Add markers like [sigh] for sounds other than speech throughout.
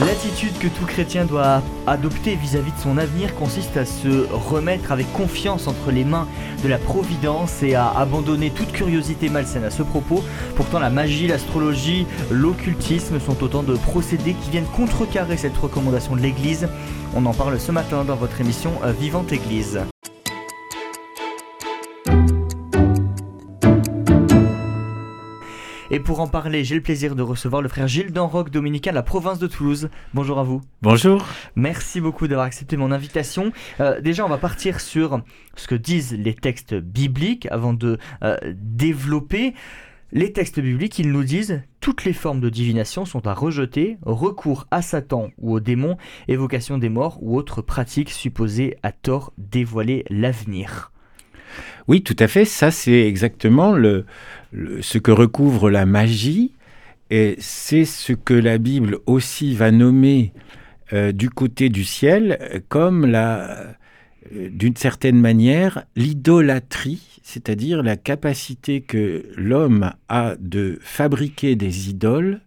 L'attitude que tout chrétien doit adopter vis-à-vis de son avenir consiste à se remettre avec confiance entre les mains de la providence et à abandonner toute curiosité malsaine à ce propos. Pourtant la magie, l'astrologie, l'occultisme sont autant de procédés qui viennent contrecarrer cette recommandation de l'Église. On en parle ce matin dans votre émission Vivante Église. Et pour en parler, j'ai le plaisir de recevoir le frère Gilles Danroc, dominicain de la province de Toulouse. Bonjour à vous. Bonjour. Merci beaucoup d'avoir accepté mon invitation. Euh, déjà, on va partir sur ce que disent les textes bibliques avant de euh, développer. Les textes bibliques, ils nous disent toutes les formes de divination sont à rejeter, recours à Satan ou aux démons, évocation des morts ou autres pratiques supposées à tort dévoiler l'avenir. Oui, tout à fait. Ça, c'est exactement le, ce que recouvre la magie. Et c'est ce que la Bible aussi va nommer euh, du côté du ciel comme la, euh, d'une certaine manière, l'idolâtrie, c'est-à-dire la capacité que l'homme a de fabriquer des idoles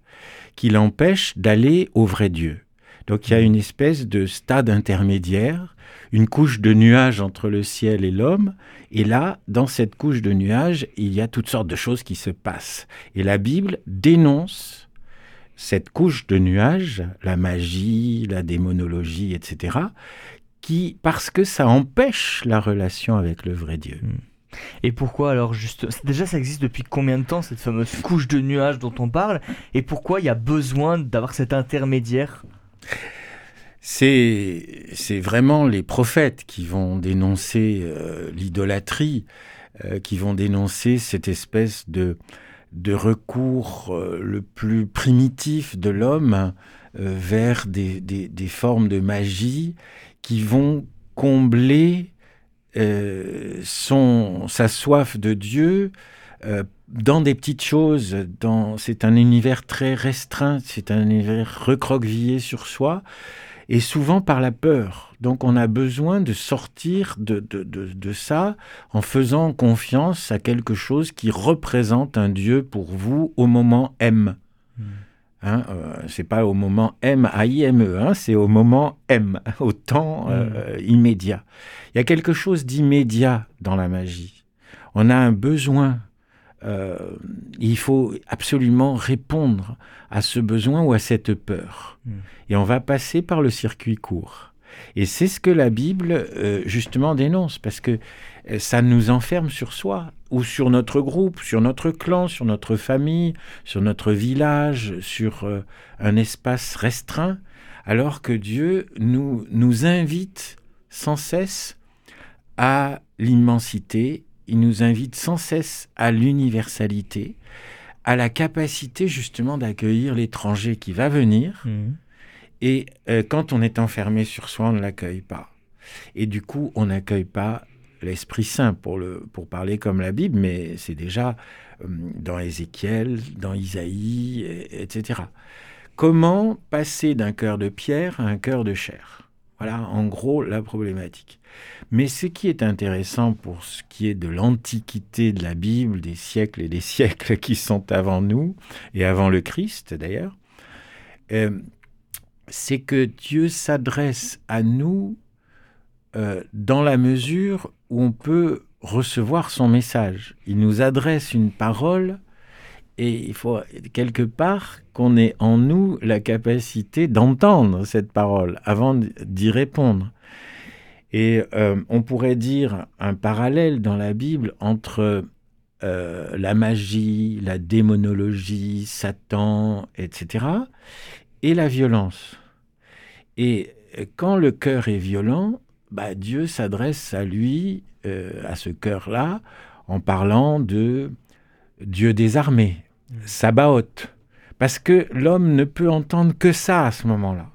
qui l'empêchent d'aller au vrai Dieu. Donc il y a une espèce de stade intermédiaire, une couche de nuages entre le ciel et l'homme, et là, dans cette couche de nuages, il y a toutes sortes de choses qui se passent. Et la Bible dénonce cette couche de nuages, la magie, la démonologie, etc., qui, parce que ça empêche la relation avec le vrai Dieu. Hmm. Et pourquoi alors juste déjà ça existe depuis combien de temps cette fameuse couche de nuages dont on parle? Et pourquoi il y a besoin d'avoir cet intermédiaire? C'est vraiment les prophètes qui vont dénoncer euh, l'idolâtrie, euh, qui vont dénoncer cette espèce de, recours euh, le plus primitif de l'homme vers des, des, formes de magie qui vont combler son, sa soif de Dieu dans des petites choses, c'est un univers très restreint, c'est un univers recroquevillé sur soi, et souvent par la peur. Donc on a besoin de sortir de, de, de, ça en faisant confiance à quelque chose qui représente un Dieu pour vous au moment M. Hmm. Hein, euh, c'est pas au moment M A I M E, hein, c'est au moment M, au temps euh, hmm. immédiat. Il y a quelque chose d'immédiat dans la magie. On a un besoin euh, il faut absolument répondre à ce besoin ou à cette peur. Hmm. Et on va passer par le circuit court. Et c'est ce que la Bible, euh, justement, dénonce, parce que euh, ça nous enferme sur soi, ou sur notre groupe, sur notre clan, sur notre famille, sur notre village, sur un espace restreint, alors que Dieu nous, nous invite sans cesse à l'immensité il nous invite sans cesse à l'universalité, à la capacité justement d'accueillir l'étranger qui va venir. Mhm. Et euh, quand on est enfermé sur soi, on ne l'accueille pas. Et du coup, on n'accueille pas l'Esprit Saint pour, le, pour parler comme la Bible, mais c'est déjà euh, dans Ézéchiel, dans Isaïe, etc. Comment passer d'un cœur de pierre à un cœur de chair? Voilà en gros la problématique. Mais ce qui est intéressant pour ce qui est de l'antiquité de la Bible, des siècles et des [laughs] siècles qui sont avant nous, et avant le Christ d'ailleurs, euh, c'est que Dieu s'adresse à nous euh, dans la mesure où on peut recevoir son message. Il nous adresse une parole et il faut quelque part qu'on ait en nous la capacité d'entendre cette parole avant d'y répondre. Et euh, on pourrait dire un parallèle dans la Bible entre euh, la magie, la démonologie, Satan, etc., et la violence. Et quand le cœur est violent, bah, Dieu s'adresse à lui, euh, à ce cœur-là, en parlant de Dieu des armées, Sabaoth, parce que l'homme ne peut entendre que ça à ce moment-là.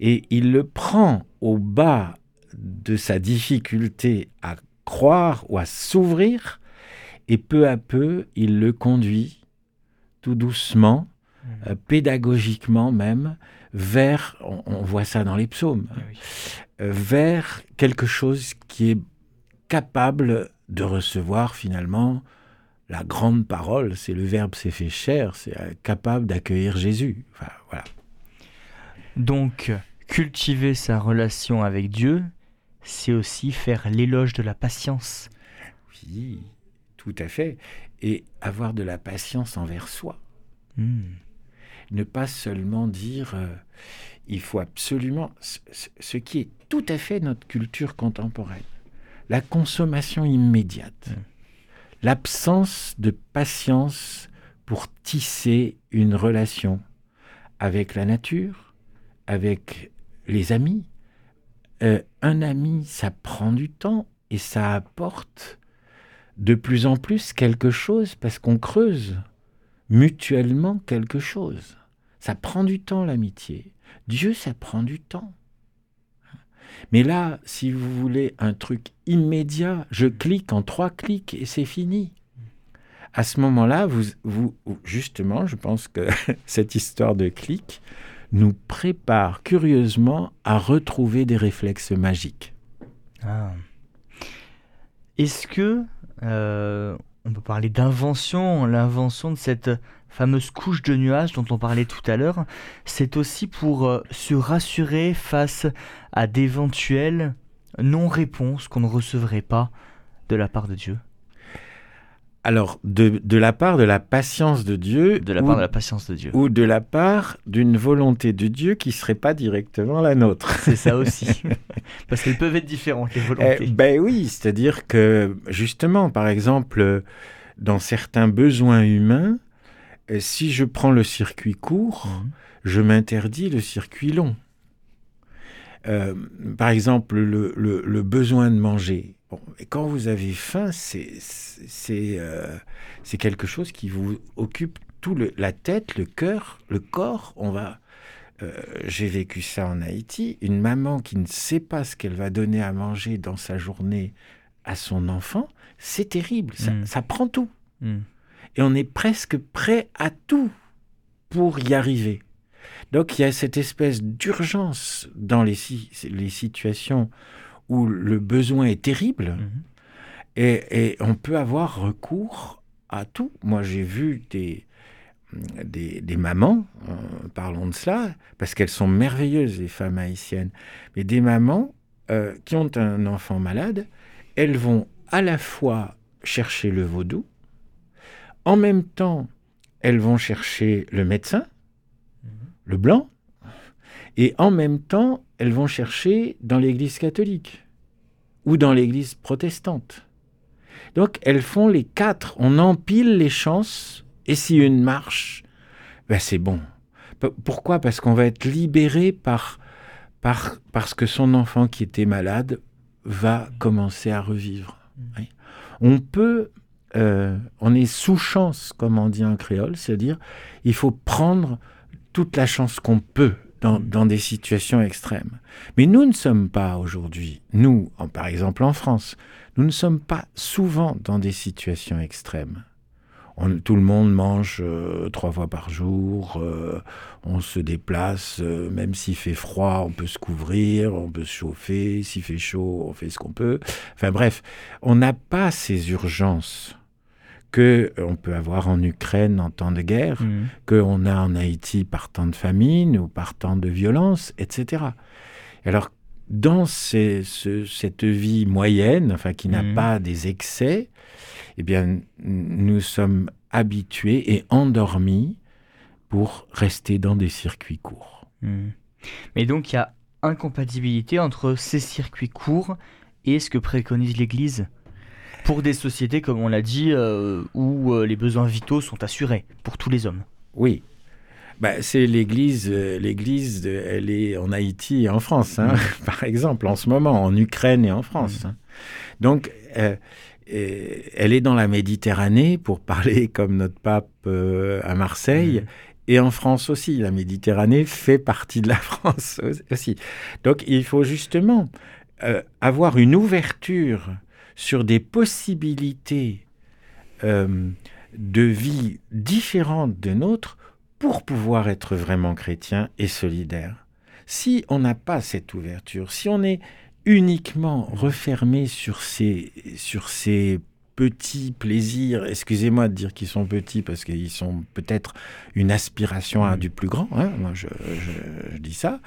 Et il le prend au bas de sa difficulté à croire ou à s'ouvrir, et peu à peu, il le conduit tout doucement, mmh. euh, pédagogiquement même, vers, on, voit ça dans les psaumes, ah vers quelque chose qui est capable de recevoir finalement la grande parole, c'est le Verbe s'est fait chair, c'est capable d'accueillir Jésus. voilà. Donc, cultiver sa relation avec Dieu, c'est aussi faire l'éloge de la patience. Oui, tout à fait. Et avoir de la patience envers soi. Hmm. Ne pas seulement dire euh, il faut absolument ce, qui est tout à fait notre culture contemporaine, la consommation immédiate, hmm. L'absence de patience pour tisser une relation avec la nature, avec les amis. Euh, un ami, ça prend du temps et ça apporte de plus en plus quelque chose parce qu'on creuse mutuellement quelque chose. Ça prend du temps l'amitié. Dieu, ça prend du temps. Mais là, si vous voulez un truc immédiat, je clique en trois clics et c'est fini. À ce moment-là, vous, vous, justement, je pense que [laughs] cette histoire de clic nous prépare curieusement à retrouver des réflexes magiques. Ah. Est-ce que euh, on peut parler d'invention, l'invention de cette fameuse couche de nuages dont on parlait tout à l'heure, c'est aussi pour euh, se rassurer face à d'éventuelles non-réponses qu'on ne recevrait pas de la part de Dieu alors, de, la part de la patience de Dieu. De la part de la patience de Dieu. Ou de la part d'une volonté de Dieu qui ne serait pas directement la nôtre. C'est ça [laughs] aussi. Parce qu'elles peuvent être différentes, les volontés. Eh, ben oui, c'est-à-dire que, justement, par exemple, dans certains besoins humains, euh, si je prends le circuit court, mhm. je m'interdis le circuit long. Euh, par exemple, le, besoin de manger. Et quand vous avez faim, euh, c'est quelque chose qui vous occupe tout le, la tête, le cœur, le corps. On va. Euh, j'ai vécu ça en Haïti. Une maman qui ne sait pas ce qu'elle va donner à manger dans sa journée à son enfant, c'est terrible. Ça, mm. prend tout. Mm. Et on est presque prêt à tout pour y arriver. Donc il y a cette espèce d'urgence dans les, les, situations où le besoin est terrible mhm. et, on peut avoir recours à tout. Moi j'ai vu des, des, mamans, euh, parlons de cela, parce qu'elles sont merveilleuses les femmes haïtiennes, mais des mamans euh, qui ont un enfant malade, elles vont à la fois chercher le vaudou, en même temps elles vont chercher le médecin, le blanc, et en même temps, elles vont chercher dans l'Église catholique ou dans l'Église protestante. Donc elles font les quatre, on empile les chances, et si une marche, ben c'est bon. Pourquoi? Parce qu'on va être libéré par, par, parce que son enfant qui était malade va commencer à revivre. Mmh. On peut, euh, on est sous chance, comme on dit en créole, c'est-à-dire il faut prendre toute la chance qu'on peut dans, des situations extrêmes. Mais nous ne sommes pas aujourd'hui, nous, par exemple en France, nous ne sommes pas souvent dans des situations extrêmes. tout le monde mange euh, trois fois par jour, euh, on se déplace, euh, même s'il fait froid, on peut se couvrir, on peut se chauffer, s'il fait chaud, on fait ce qu'on peut. Enfin bref, on n'a pas ces urgences que on peut avoir en Ukraine en temps de guerre, mmh. qu'on a en Haïti par temps de famine ou par temps de violence, etc. Alors, dans cette vie moyenne, enfin qui n'a mmh. pas des excès, eh bien, nous sommes habitués et endormis pour rester dans des circuits courts. Mmh. Mais donc, il y a incompatibilité entre ces circuits courts et ce que préconise l'Église? Pour des sociétés, comme on l'a dit, euh, où euh, les besoins vitaux sont assurés pour tous les hommes. Oui. Bah, c'est l'Église, euh, l'Église, elle est en Haïti et en France, hein, mm. [laughs] par exemple, en ce moment, en Ukraine et en France. Mm. Hein. Donc, elle est dans la Méditerranée, pour parler [laughs] comme notre pape à Marseille, mm. et en France aussi. La Méditerranée fait partie de la [laughs] France aussi. Donc, il faut justement avoir une ouverture sur des possibilités euh, de vie différentes de nôtres pour pouvoir être vraiment chrétien et solidaire. Si on n'a pas cette ouverture, si on est uniquement refermé sur ces, sur ces petits plaisirs, excusez-moi de dire qu'ils sont petits parce qu'ils sont peut-être une aspiration à du plus grand, hein, moi je, je, dis ça,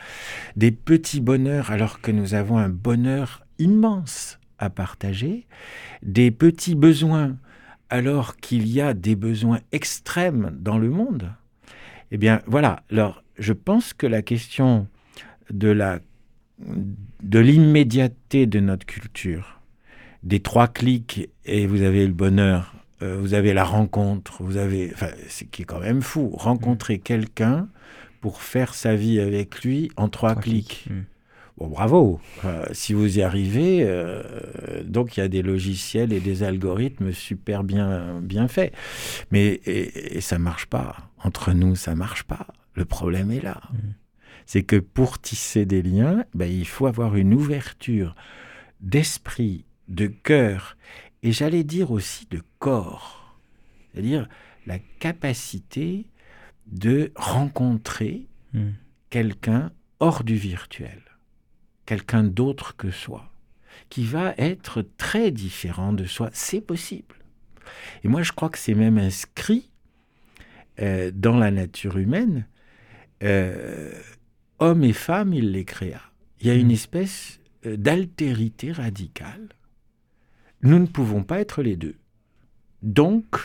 des petits bonheurs alors que nous avons un bonheur immense à partager, des petits besoins alors qu'il y a des besoins extrêmes dans le monde. Eh bien voilà, alors je pense que la question de la de l'immédiateté de notre culture, des trois clics et vous avez le bonheur, euh, vous avez la rencontre, vous avez, enfin, ce qui est quand même fou, rencontrer mm. quelqu'un pour faire sa vie avec lui en trois, clics. Mm. Bon, bravo. Euh, si vous y arrivez, euh, donc il y a des logiciels et des algorithmes super bien, bien faits. Mais et, ça marche pas. Entre nous, ça marche pas. Le problème est là. Mm. C'est que pour tisser des liens, ben, il faut avoir une ouverture d'esprit de cœur et j'allais dire aussi de corps, c'est-à-dire la capacité de rencontrer hmm. quelqu'un hors du virtuel, quelqu'un d'autre que soi, qui va être très différent de soi. C'est possible. Et moi, je crois que c'est même inscrit euh, dans la nature humaine. Euh, hommes et femmes, il les créa. Il y a une hmm. espèce euh, d'altérité radicale nous ne pouvons pas être les deux. Donc,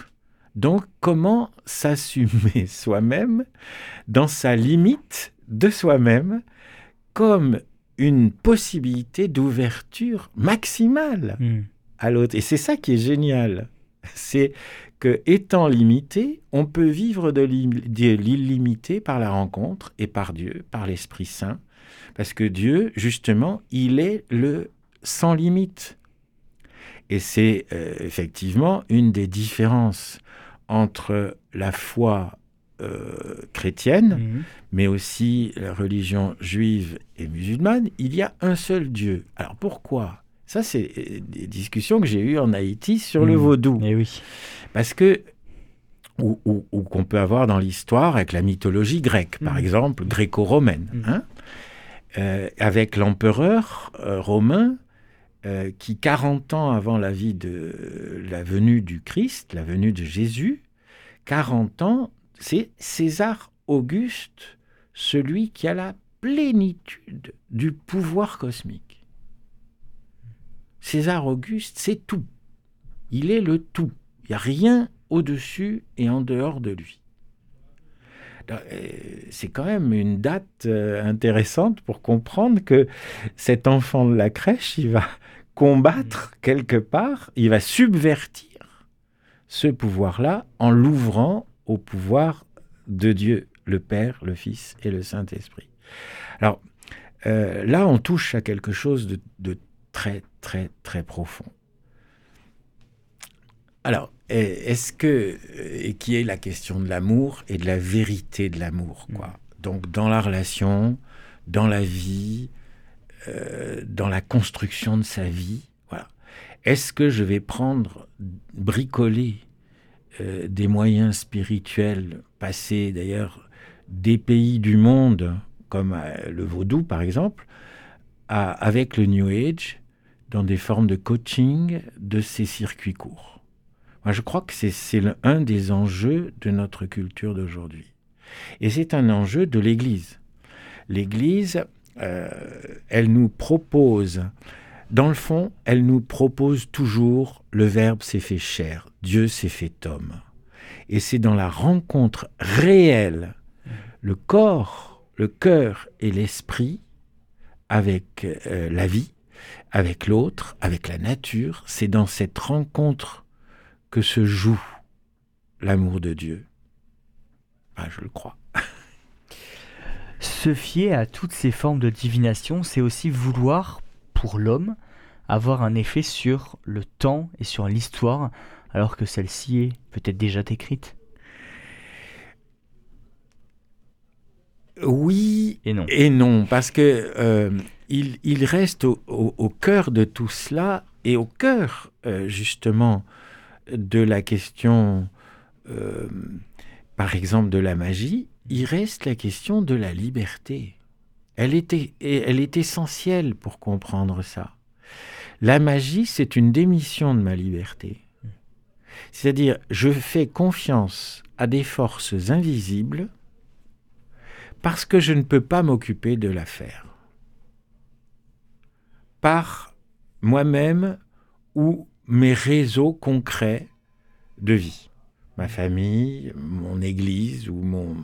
donc comment s'assumer [laughs] soi-même dans sa limite de soi-même comme une possibilité d'ouverture maximale hmm. à l'autre. Et c'est ça qui est génial. C'est que étant limité, on peut vivre de l'illimité par la rencontre et par Dieu, par l'Esprit Saint. Parce que Dieu, justement, il est le sans limite. Et c'est euh, effectivement une des différences entre la foi euh, chrétienne, mhm. mais aussi la religion juive et musulmane. Il y a un seul Dieu. Alors pourquoi? Ça, c'est euh, des discussions que j'ai eues en Haïti sur le mhm. vaudou. Et eh oui. Parce que ou, qu'on peut avoir dans l'histoire avec la mythologie grecque, par mhm. exemple, gréco-romaine, hein avec l'empereur romain euh, qui, 40 ans avant la vie de la venue du Christ, la venue de Jésus, 40 ans, c'est César Auguste, celui qui a la plénitude du pouvoir cosmique. César Auguste, c'est tout. Il est le tout. Il n'y a rien au-dessus et en dehors de lui. Euh, c'est quand même une date euh, intéressante pour comprendre que cet enfant de la crèche, il va combattre quelque part, il va subvertir ce pouvoir-là en l'ouvrant au pouvoir de Dieu, le Père, le Fils et le Saint-Esprit. Alors euh, là, on touche à quelque chose de, très, très, très profond. Alors, est-ce que, et qui est la question de l'amour et de la vérité de l'amour, quoi? Mm. Donc, dans la relation, dans la vie, euh, dans la construction de sa vie. Voilà. Est-ce que je vais prendre, bricoler euh, des moyens spirituels, passer d'ailleurs des pays du monde, comme euh, le vaudou par exemple, avec le New Age, dans des formes de coaching de ces circuits courts Moi, je crois que c'est un des enjeux de notre culture d'aujourd'hui. Et c'est un enjeu de l'Église. L'Église euh, elle nous propose, dans le fond, elle nous propose toujours le Verbe s'est fait chair, Dieu s'est fait homme. Et c'est dans la rencontre réelle, le corps, le cœur et l'esprit avec euh, la vie, avec l'autre, avec la nature, c'est dans cette rencontre que se joue l'amour de Dieu. Ah, je le crois. Se fier à toutes ces formes de divination, c'est aussi vouloir, pour l'homme, avoir un effet sur le temps et sur l'histoire, alors que celle-ci est peut-être déjà écrite. Oui et non. Et non, parce que euh, il, reste au, cœur de tout cela et au cœur euh, justement de la question, euh, par exemple, de la magie, il reste la question de la liberté. Elle est, elle est essentielle pour comprendre ça. La magie, c'est une démission de ma liberté. C'est-à-dire, je fais confiance à des forces invisibles parce que je ne peux pas m'occuper de l'affaire. Par moi-même ou mes réseaux concrets de vie. Ma famille, mon église ou mon,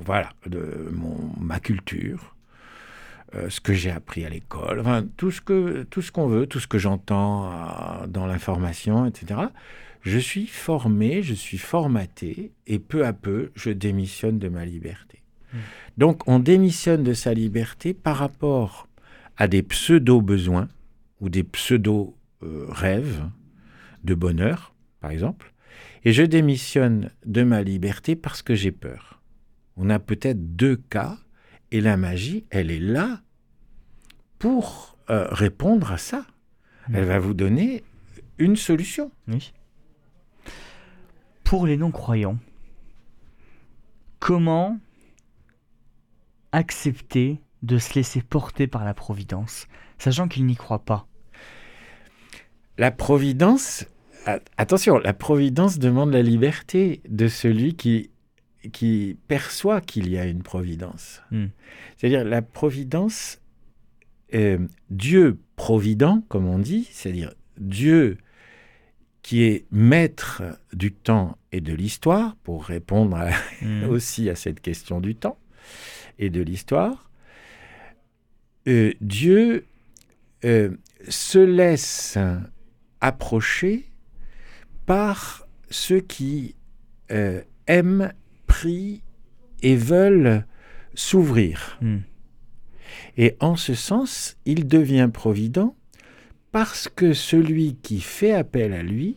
voilà, de, mon, ma culture, euh, ce que j'ai appris à l'école, enfin, tout ce que tout ce qu'on veut, tout ce que j'entends euh, dans l'information, etc. Je suis formé, je suis formaté, et peu à peu, je démissionne de ma liberté. Mmh. Donc, on démissionne de sa liberté par rapport à des pseudo-besoins ou des pseudo-rêves de bonheur, par exemple, et je démissionne de ma liberté parce que j'ai peur. On a peut-être deux cas, et la magie, elle est là pour euh, répondre à ça. Elle va vous donner une solution. Oui. Pour les non-croyants, comment accepter de se laisser porter par la Providence, sachant qu'ils n'y croient pas? La Providence, attention, la Providence demande la liberté de celui qui, qui perçoit qu'il y a une Providence. Hmm. C'est-à-dire la Providence, euh, Dieu provident, comme on dit, c'est-à-dire Dieu qui est maître du temps et de l'histoire, pour répondre hmm. [laughs] aussi à cette question du temps et de l'histoire, euh, Dieu euh, se laisse approcher par ceux qui aiment, prient et veulent s'ouvrir. Hmm. Et en ce sens, il devient provident parce que celui qui fait appel à lui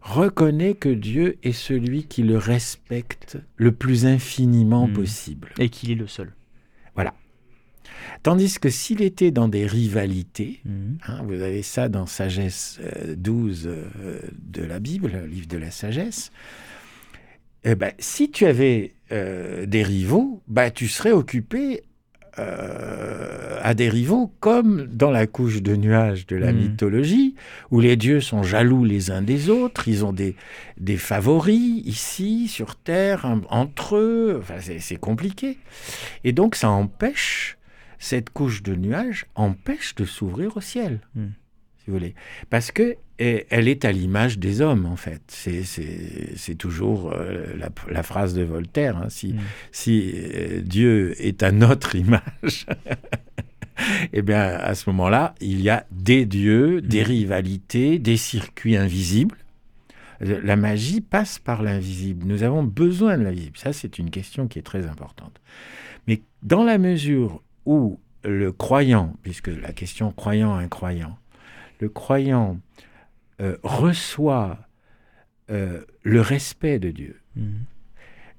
reconnaît que Dieu est celui qui le respecte le plus infiniment hmm. possible. Et qu'il est le seul. Voilà. Tandis que s'il était dans des rivalités, hmm. hein, vous avez ça dans Sagesse 12 euh, euh, de la Bible, le livre de la sagesse, eh ben, si tu avais euh, des rivaux, bah, tu serais occupé euh, à des rivaux, comme dans la couche de nuages de la hmm. mythologie, où les dieux sont jaloux les uns des autres, ils ont des, des favoris ici, sur Terre, entre eux, enfin, c'est compliqué. Et donc ça empêche, cette couche de nuages empêche de s'ouvrir au ciel. Hmm vous voulez. Parce que elle est à l'image des hommes, en fait. C'est toujours euh, la, phrase de Voltaire. Hein. Si, mm. si euh, Dieu est à notre image, [laughs] eh bien, à ce moment-là, il y a des dieux, des mm. rivalités, des circuits invisibles. La magie passe par l'invisible. Nous avons besoin de l'invisible. Ça, c'est une question qui est très importante. Mais dans la mesure où le croyant, puisque la question croyant-incroyant, le croyant euh, reçoit euh, le respect de Dieu, mhm.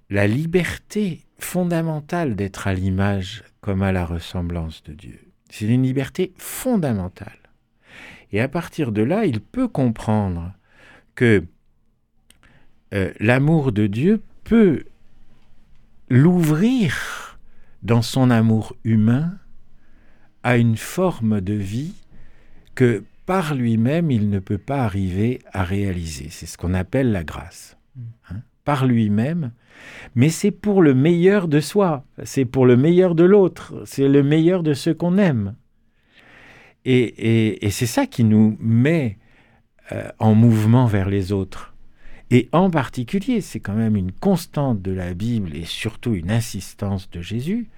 la liberté fondamentale d'être à l'image comme à la ressemblance de Dieu. C'est une liberté fondamentale. Et à partir de là, il peut comprendre que euh, l'amour de Dieu peut l'ouvrir dans son amour humain à une forme de vie que par lui-même, il ne peut pas arriver à réaliser. C'est ce qu'on appelle la grâce. Hein. par lui-même, mais c'est pour le meilleur de soi, c'est pour le meilleur de l'autre, c'est le meilleur de ceux qu'on aime. Et, c'est ça qui nous met euh, en mouvement vers les autres. Et en particulier, c'est quand même une constante de la Bible et surtout une insistance de Jésus,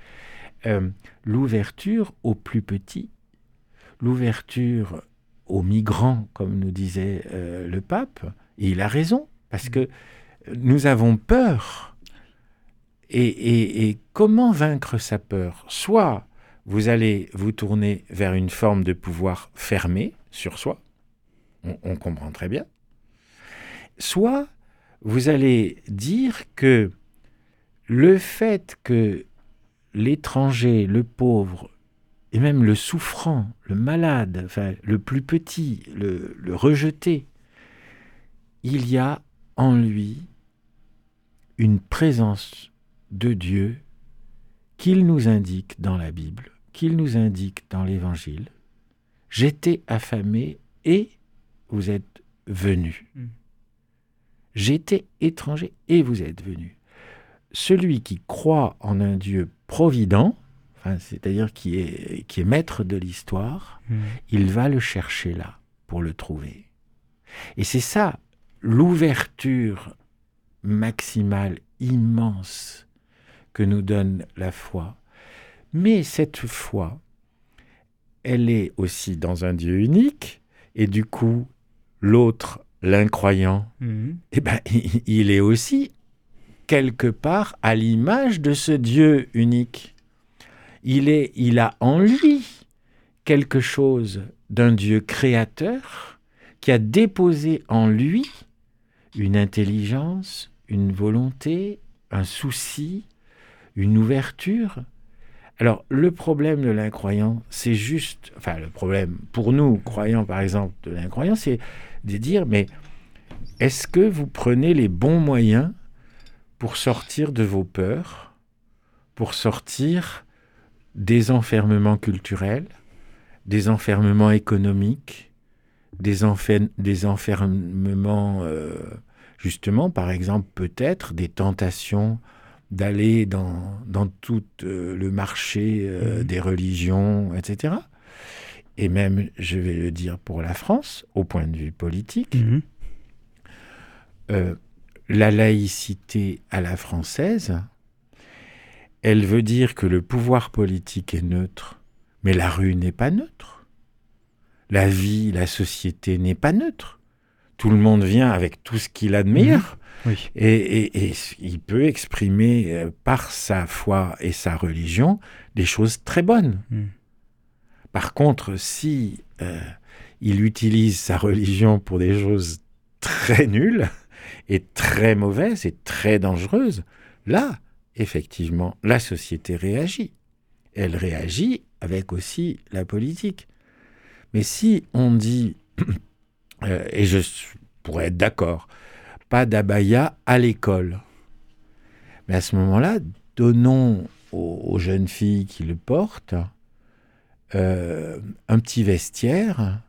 euh, l'ouverture aux plus petits, l'ouverture aux migrants, comme nous disait euh, le pape, et il a raison, parce que nous avons peur. Et, comment vaincre sa peur? Soit vous allez vous tourner vers une forme de pouvoir fermé sur soi, on, on comprend très bien, soit vous allez dire que le fait que l'étranger, le pauvre, et même le souffrant, le malade, enfin, le plus petit, le, rejeté, il y a en lui une présence de Dieu qu'il nous indique dans la Bible, qu'il nous indique dans l'Évangile. J'étais affamé et vous êtes venu. Mm. J'étais étranger et vous êtes venu. Celui qui croit en un Dieu provident, enfin, c'est-à-dire qui est, qui est maître de l'histoire, Mm. il va le chercher là pour le trouver. Et c'est ça, l'ouverture maximale, immense, que nous donne la foi. Mais cette foi, elle est aussi dans un Dieu unique, et du coup, l'autre, l'incroyant, Mm. eh ben, [laughs] il est aussi quelque part à l'image de ce Dieu unique. Il, est, il a en lui quelque chose d'un Dieu créateur qui a déposé en lui une intelligence, une volonté, un souci, une ouverture. Alors, le problème de l'incroyant, c'est juste, enfin, le problème pour nous, croyants par exemple, de l'incroyant, c'est de dire, mais est-ce que vous prenez les bons moyens pour sortir de vos peurs, pour sortir des enfermements culturels, des enfermements économiques, des, enfer- des enfermements, euh, justement, par exemple, peut-être des tentations d'aller dans, dans tout euh, le marché euh, Mhm. des religions, etc. Et même, je vais le dire pour la France, au point de vue politique, Mhm. la laïcité à la française, elle veut dire que le pouvoir politique est neutre, mais la rue n'est pas neutre. La vie, la société n'est pas neutre. Tout le monde vient avec tout ce qu'il a de meilleur. Oui. Et, et- et il peut exprimer euh, par sa foi et sa religion des choses très bonnes. Mm. Par contre, si euh, il utilise sa religion pour des choses très nulles et très mauvaises et très dangereuses, là, effectivement, la société réagit. Elle réagit avec aussi la politique. Mais si on dit, [clears throat] euh, et je pourrais être d'accord, pas d'abaya à l'école, mais à ce moment-là, donnons aux, aux jeunes filles qui le portent euh, un petit vestiaire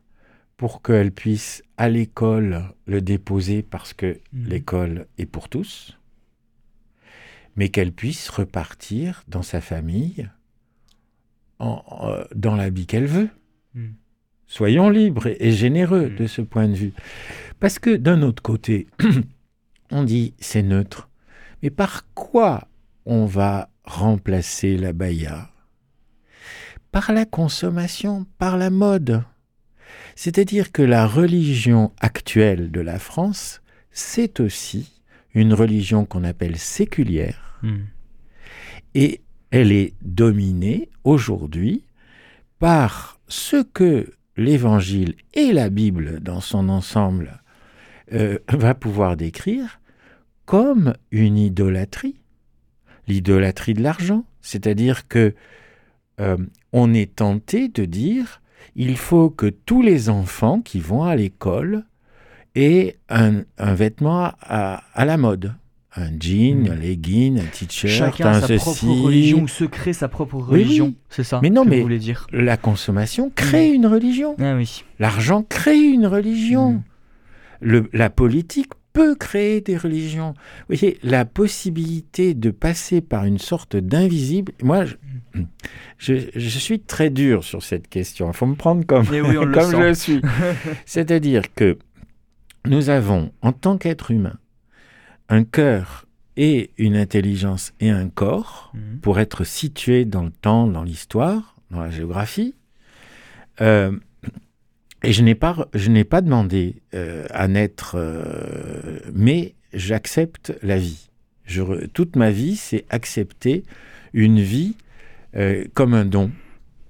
pour qu'elles puissent à l'école le déposer parce que Mhm. l'école est pour tous, mais qu'elles puissent repartir dans sa famille en- dans l'habit qu'elle veut. Mm. Soyons libres et, et généreux Mm. de ce point de vue. Parce que d'un autre côté, [clears throat] on dit c'est neutre. Mais par quoi on va remplacer la baya? Par la consommation, par la mode. C'est-à-dire que la religion actuelle de la France, c'est aussi une religion qu'on appelle séculière, Mm. et elle est dominée aujourd'hui par ce que l'Évangile et la Bible dans son ensemble euh, va pouvoir décrire comme une idolâtrie, l'idolâtrie de l'argent, c'est-à-dire que euh, on est tenté de dire il faut que tous les enfants qui vont à l'école aient un, un vêtement à, à la mode. Un jean, Mm. un legging, un t-shirt, Chacun un a sa ceci. propre religion ou se crée sa propre religion. oui. C'est ça Mais non, que mais- vous voulez dire. La consommation crée une religion. Ah oui. L'argent crée une religion. Mm. Le- la politique peut créer des religions. Vous voyez, la possibilité de passer par une sorte d'invisible. Moi, je, je- je suis très dur sur cette question. Il faut me prendre comme, Eh oui, [laughs] comme je suis. [laughs] C'est-à-dire que nous avons, en tant qu'être humain, un cœur et une intelligence et un corps Mm. pour être situé dans le temps, dans l'histoire, dans la géographie. Euh, et je n'ai pas, je n'ai pas demandé euh, à naître, euh, mais j'accepte la vie. Je toute ma vie, c'est accepter une vie comme un don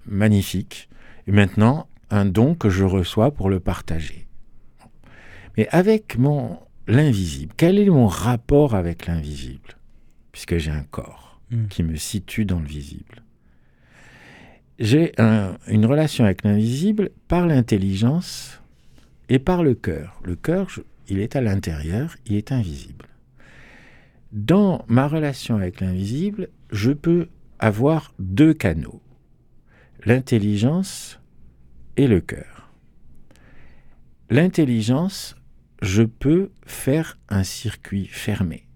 magnifique. Et maintenant, un don que je reçois pour le partager. Mais avec mon l'invisible, quel est mon rapport avec l'invisible? Puisque j'ai un corps Mm. qui me situe dans le visible. J'ai un- une relation avec l'invisible par l'intelligence et par le cœur. Le cœur, je- il est à l'intérieur, il est invisible. dans ma relation avec l'invisible, je peux avoir deux canaux, l'intelligence et le cœur. L'intelligence, je peux faire un circuit fermé.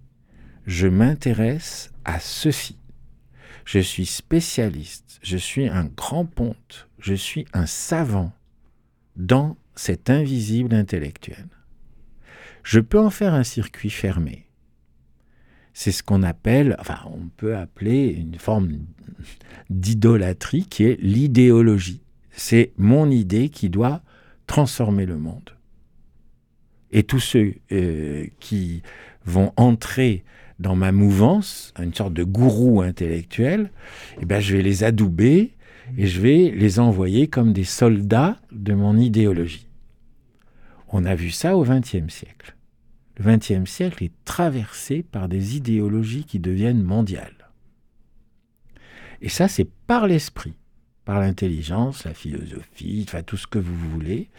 Je m'intéresse à ceci. Je suis spécialiste, je suis un grand ponte, je suis un savant dans cet invisible intellectuel. Je peux en faire un circuit fermé. C'est ce qu'on appelle, enfin on peut appeler une forme d'idolâtrie qui est l'idéologie. C'est mon idée qui doit transformer le monde. Et tous ceux euh, qui vont entrer dans ma mouvance, une sorte de gourou intellectuel, eh ben, je vais les adouber et je vais les envoyer comme des soldats de mon idéologie. On a vu ça au XXe siècle. Le XXe siècle est traversé par des idéologies qui deviennent mondiales. Et ça, c'est par l'esprit, par l'intelligence, la philosophie, enfin tout ce que vous voulez.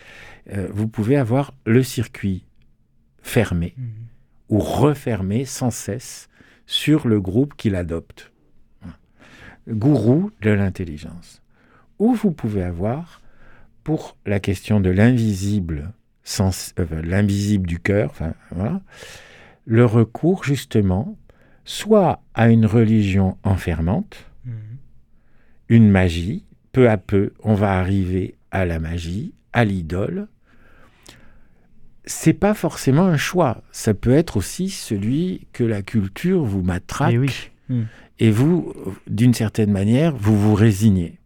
Euh, vous pouvez avoir le circuit fermé mmh. ou refermé sans cesse sur le groupe qui l'adopte. Gourou de l'intelligence. Ou vous pouvez avoir, pour la question de l'invisible euh, l'invisible du cœur, le recours justement soit à une religion enfermante, mhm. une magie, peu à peu on va arriver à la magie, à l'idole. C'est pas forcément un choix, ça peut être aussi celui que la culture vous matraque et, hmm. et vous, d'une certaine manière, vous vous résignez.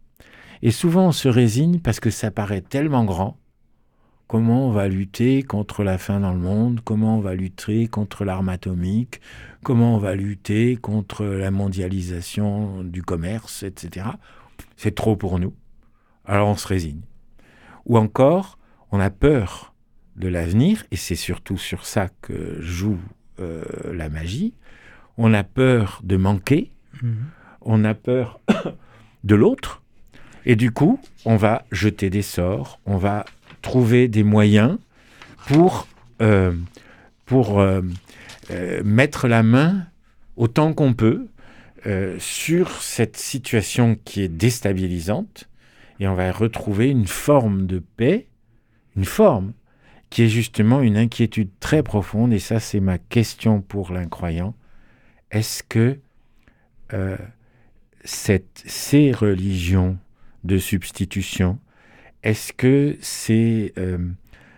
Et souvent on se résigne parce que ça paraît tellement grand Comment on va lutter contre la faim dans le monde? Comment on va lutter contre l'arme atomique? Comment on va lutter contre la mondialisation du commerce, etc. C'est trop pour nous. Alors on se résigne. Ou encore, on a peur de l'avenir, et c'est surtout sur ça que joue euh, la magie. On a peur de manquer, mhm. on a peur [coughs] de l'autre, et du coup, on va jeter des sorts, on va trouver des moyens pour, euh, pour euh, euh, mettre la main autant qu'on peut sur cette situation qui est déstabilisante et on va retrouver une forme de paix, une forme qui est justement une inquiétude très profonde et ça c'est ma question pour l'incroyant. Est-ce que cette, ces religions de substitution, est-ce que euh,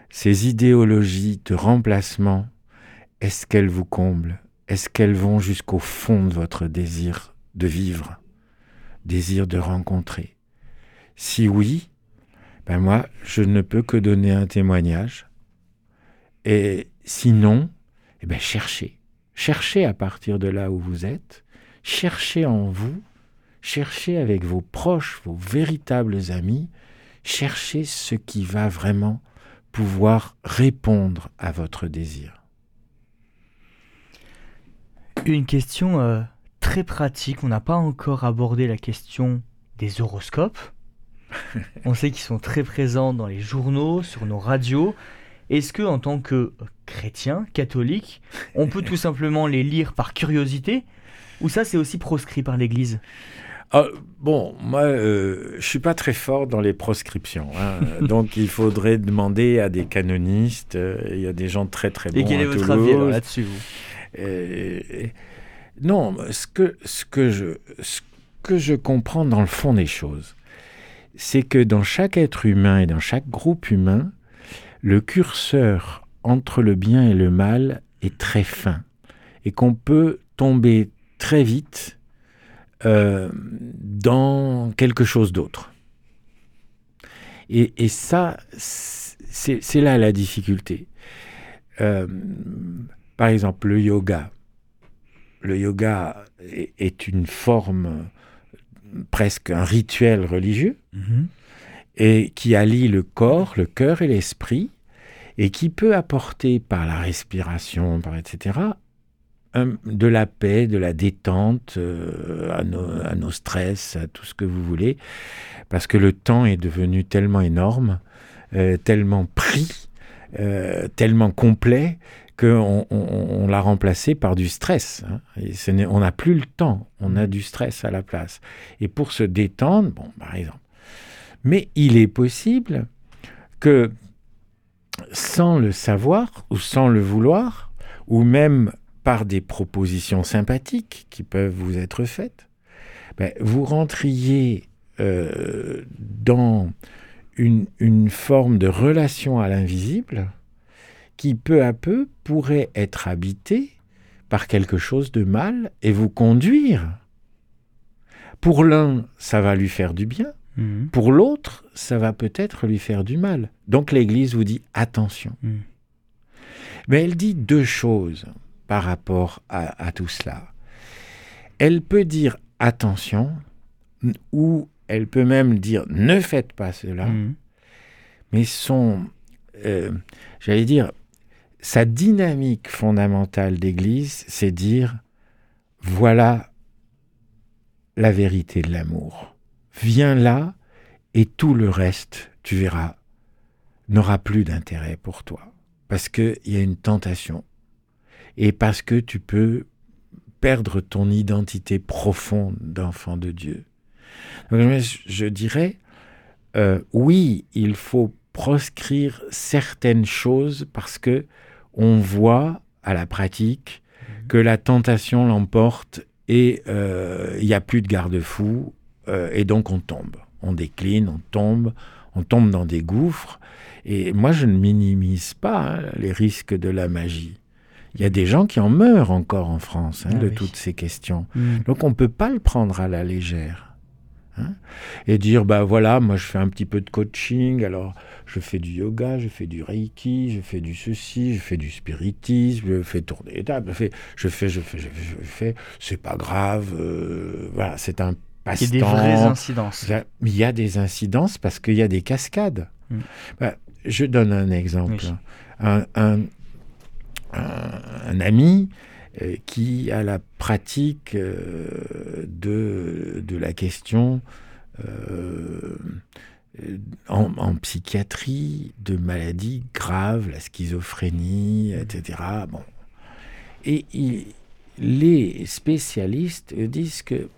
ces idéologies de remplacement, est-ce qu'elles vous comblent? Est-ce qu'elles vont jusqu'au fond de votre désir de vivre, désir de rencontrer? Si oui, ben moi, je ne peux que donner un témoignage. Et sinon, eh ben cherchez. Cherchez à partir de là où vous êtes. Cherchez en vous. Cherchez avec vos proches, vos véritables amis cherchez ce qui va vraiment pouvoir répondre à votre désir. Une question euh, très pratique, on n'a pas encore abordé la question des horoscopes. [laughs] on sait qu'ils sont très présents dans les journaux, sur nos radios. Est-ce que en tant que chrétien, catholique, on peut tout simplement les lire par curiosité ou ça c'est aussi proscrit par l'Église? Ah, bon, moi, euh, je suis pas très fort dans les proscriptions. Hein. [laughs] donc, il faudrait demander à des canonistes. Euh, il y a des gens très, très bons. Et quel est votre avis là-dessus Non, ce que, ce, que je, ce que je comprends dans le fond des choses, c'est que dans chaque être humain et dans chaque groupe humain, le curseur entre le bien et le mal est très fin. Et qu'on peut tomber très vite euh, dans quelque chose d'autre. Et, ça, c'est là la difficulté. Euh, par exemple, le yoga. Le yoga est, une forme, presque un rituel religieux, et qui allie le corps, le cœur et l'esprit, et qui peut apporter par la respiration, par etc., de la paix, de la détente euh, à, nos, stress, à tout ce que vous voulez, parce que le temps est devenu tellement énorme, euh, tellement pris, euh, tellement complet, qu'on on, l'a remplacé par du stress. Hein. Et on n'a plus le temps, on a du stress à la place. Et pour se détendre, bon, par exemple. Mais il est possible que sans le savoir ou sans le vouloir, ou même par des propositions sympathiques qui peuvent vous être faites, ben, vous rentriez euh, dans une, une, forme de relation à l'invisible qui peu à peu pourrait être habitée par quelque chose de mal et vous conduire. Pour l'un, ça va lui faire du bien, mhm. pour l'autre, ça va peut-être lui faire du mal. Donc l'Église vous dit attention. Mhm. Mais elle dit deux choses par rapport à, tout cela. Elle peut dire attention, ou elle peut même dire ne faites pas cela, mhm. mais son, euh, j'allais dire, sa dynamique fondamentale d'Église, c'est dire voilà la vérité de l'amour. Viens là et tout le reste, tu verras, n'aura plus d'intérêt pour toi. Parce qu'il y a une tentation. Et parce que tu peux perdre ton identité profonde d'enfant de Dieu. Je dirais, euh, oui, il faut proscrire certaines choses parce que on voit à la pratique mhm. que la tentation l'emporte et euh, il n'y a plus de garde-fou euh, et donc on tombe. On décline, on tombe, on tombe dans des gouffres. Et moi, je ne minimise pas hein, les risques de la magie. Il y a des gens qui en meurent encore en France hein, ah de toutes ces questions. Mm. Donc on ne peut pas le prendre à la légère. Hein, et dire, bah voilà, moi je fais un petit peu de coaching, alors je fais du yoga, je fais du reiki, je fais du ceci, je fais du spiritisme, je fais tourner les tables, je fais, je fais, je fais, je fais, c'est pas grave, euh, voilà, c'est un passe-temps. Il y a des vraies incidences. Il y a des incidences parce qu'il y a des cascades. Mm. Bah, je donne un exemple. Un, un, un, ami qui a la pratique euh, de, de la question euh, en, psychiatrie de maladies graves, la schizophrénie, etc. Bon. Et les spécialistes disent que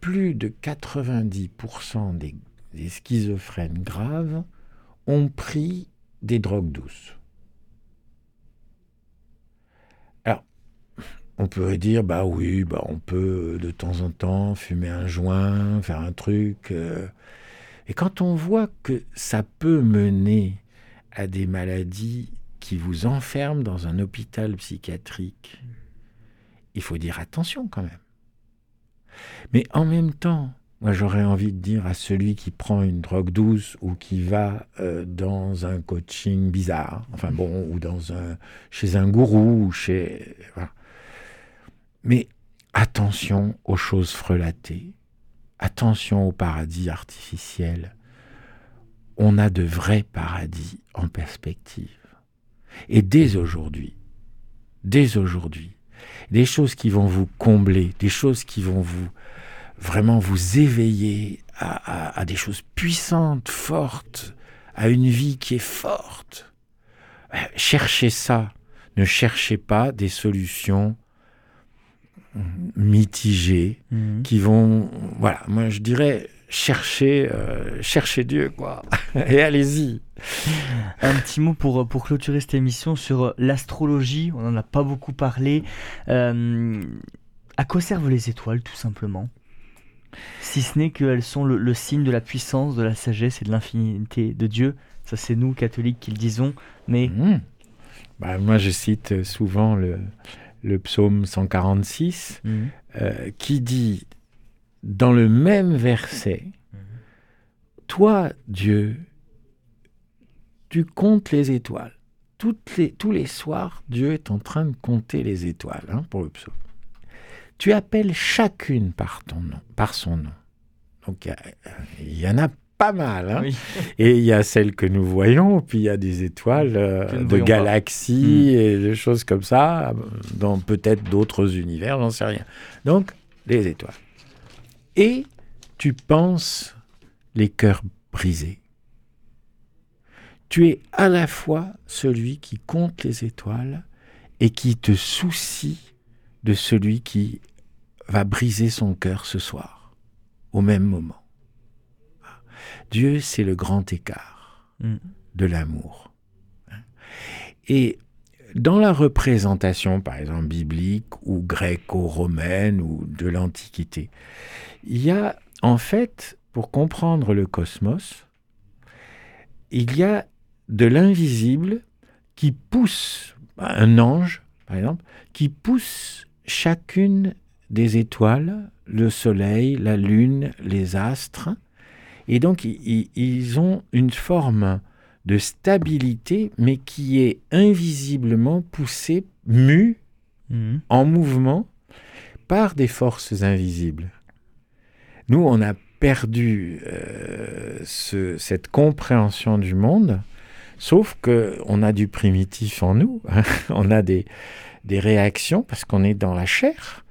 plus de 90% des, des schizophrènes graves ont pris des drogues douces. On pourrait dire bah oui, bah on peut euh, de temps en temps fumer un joint, faire un truc. Euh. Et quand on voit que ça peut mener à des maladies qui vous enferment dans un hôpital psychiatrique, il faut dire attention quand même. Mais en même temps, moi j'aurais envie de dire à celui qui prend une drogue douce ou qui va euh, dans un coaching bizarre, enfin bon, ou dans un chez un gourou, ou chez mais attention aux choses frelatées, attention au paradis artificiel. On a de vrais paradis en perspective. Et dès aujourd'hui, dès aujourd'hui, des choses qui vont vous combler, des choses qui vont vous vraiment vous éveiller à, des choses puissantes, fortes, à une vie qui est forte. Euh, cherchez ça. Ne cherchez pas des solutions mitigés, mhm. qui vont, voilà, moi je dirais chercher, euh, chercher Dieu, quoi. [laughs] Et allez-y. Un petit mot pour, pour clôturer cette émission sur l'astrologie. On n'en a pas beaucoup parlé. Euh, à quoi servent les étoiles, tout simplement? Si ce n'est qu'elles sont le, signe de la puissance, de la sagesse et de l'infinité de Dieu. Ça, c'est nous, catholiques, qui le disons. Mais. Mmh. Bah, moi, je cite souvent le, le psaume 146, mhm. euh, qui dit dans le même verset, mhm. Toi, Dieu, tu comptes les étoiles. Toutes les, tous les soirs, Dieu est en train de compter les étoiles hein, pour le psaume. Tu appelles chacune par, ton nom, par son nom. Donc il y, en a pas mal. Hein. [laughs] Et il y a celles que nous voyons, puis il y a des étoiles euh, de galaxies hmm. et des choses comme ça, dans peut-être d'autres univers, j'en sais rien. Donc, les étoiles. Et tu penses les cœurs brisés. Tu es à la fois celui qui compte les étoiles et qui te soucie de celui qui va briser son cœur ce soir, au même moment. Dieu, c'est le grand écart Mm. de l'amour. Et dans la représentation, par exemple, biblique ou gréco-romaine ou de l'Antiquité, il y a en fait, pour comprendre le cosmos, il y a de l'invisible qui pousse, un ange, par exemple, qui pousse chacune des étoiles, le soleil, la lune, les astres, et donc ils ont une forme de stabilité, mais qui est invisiblement poussée, mue, Mhm. en mouvement, par des forces invisibles. Nous, on a perdu euh, ce- cette compréhension du monde, sauf que on a du primitif en nous, hein. [laughs] on a des, des réactions parce qu'on est dans la chair,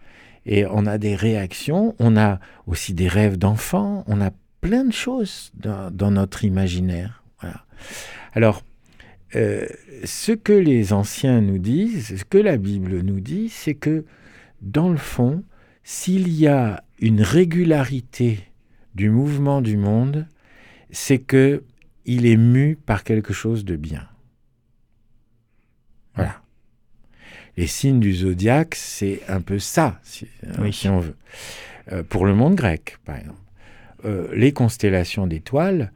et on a des réactions, on a aussi des rêves d'enfants, on a plein de choses dans, dans notre imaginaire. Voilà. Alors, euh, ce que les anciens nous disent, ce que la Bible nous dit, c'est que dans le fond, s'il y a une régularité du mouvement du monde, c'est que il est mu par quelque chose de bien. Voilà. Les signes du zodiaque, c'est un peu ça, si, Oui. si on veut. Euh, pour le monde grec, par exemple. Euh, les constellations d'étoiles,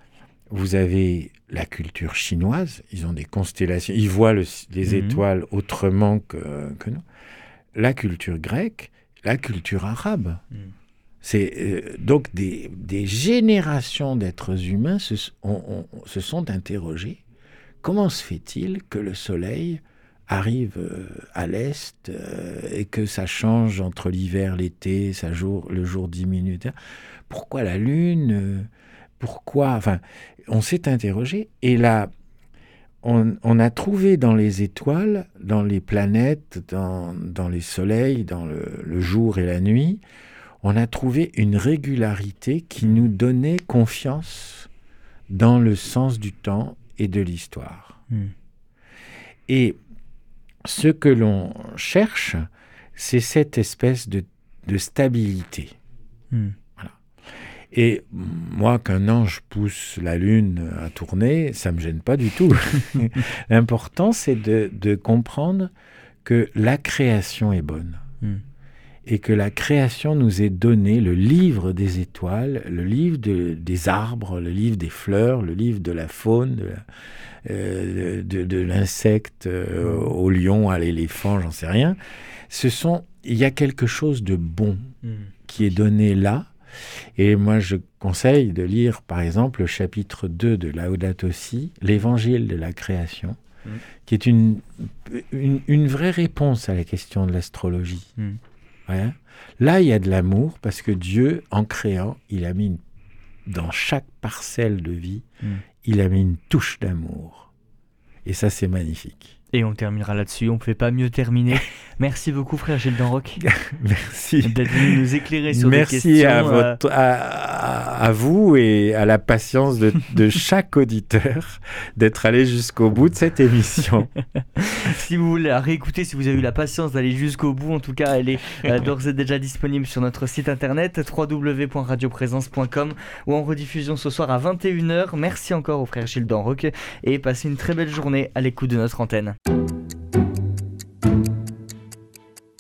vous avez la culture chinoise, ils ont des constellations, ils voient le- les Mhm. étoiles autrement que, que nous. La culture grecque, la culture arabe. Mhm. C'est euh, donc des, des générations d'êtres humains se, sont interrogés. Comment se fait-il que le soleil arrive euh, à l'est euh, et que ça change entre l'hiver, l'été, ça jour, le jour diminue etc. Pourquoi la lune euh, Pourquoi Enfin, on s'est interrogé et là, on, on a trouvé dans les étoiles, dans les planètes, dans, dans les soleils, dans le, le jour et la nuit, on a trouvé une régularité qui nous donnait confiance dans le sens du temps et de l'histoire. Mhm. Et ce que l'on cherche, c'est cette espèce de, de stabilité. Mhm. Et moi, qu'un ange pousse la lune à tourner, ça me gêne pas du tout. [laughs] L'important, c'est de, de comprendre que la création est bonne. Mhm. Et que la création nous est donnée, le livre des étoiles, le livre de- des arbres, le livre des fleurs, le livre de la faune, de, euh, de- l'insecte euh, au lion, à l'éléphant, j'en sais rien. Ce sont, il y a quelque chose de bon Mhm. qui est donné là. Et moi, je conseille de lire, par exemple, le chapitre 2 de Laudato Si, l'évangile de la création, Mm. qui est une, une, une vraie réponse à la question de l'astrologie. Mm. Là, il y a de l'amour parce que Dieu, en créant, il a mis une- dans chaque parcelle de vie, Mm. il a mis une touche d'amour. Et ça, c'est magnifique. Et on terminera là-dessus, on ne pouvait pas mieux terminer. [laughs] Merci beaucoup frère Gilles Danroc [laughs] Merci. d'être venu nous éclairer sur des Merci questions. à, euh, votre, à, à- à vous et à la patience de, de [laughs] chaque auditeur d'être allé jusqu'au bout de cette émission. si vous voulez la réécouter, si vous avez eu la patience d'aller jusqu'au bout, en tout cas, elle est euh, d'ores et déjà disponible sur notre site internet www.radioprésence.com ou en rediffusion ce soir à 21h. Merci encore au frère Gilles Danroc et passez une très belle journée à l'écoute de notre antenne.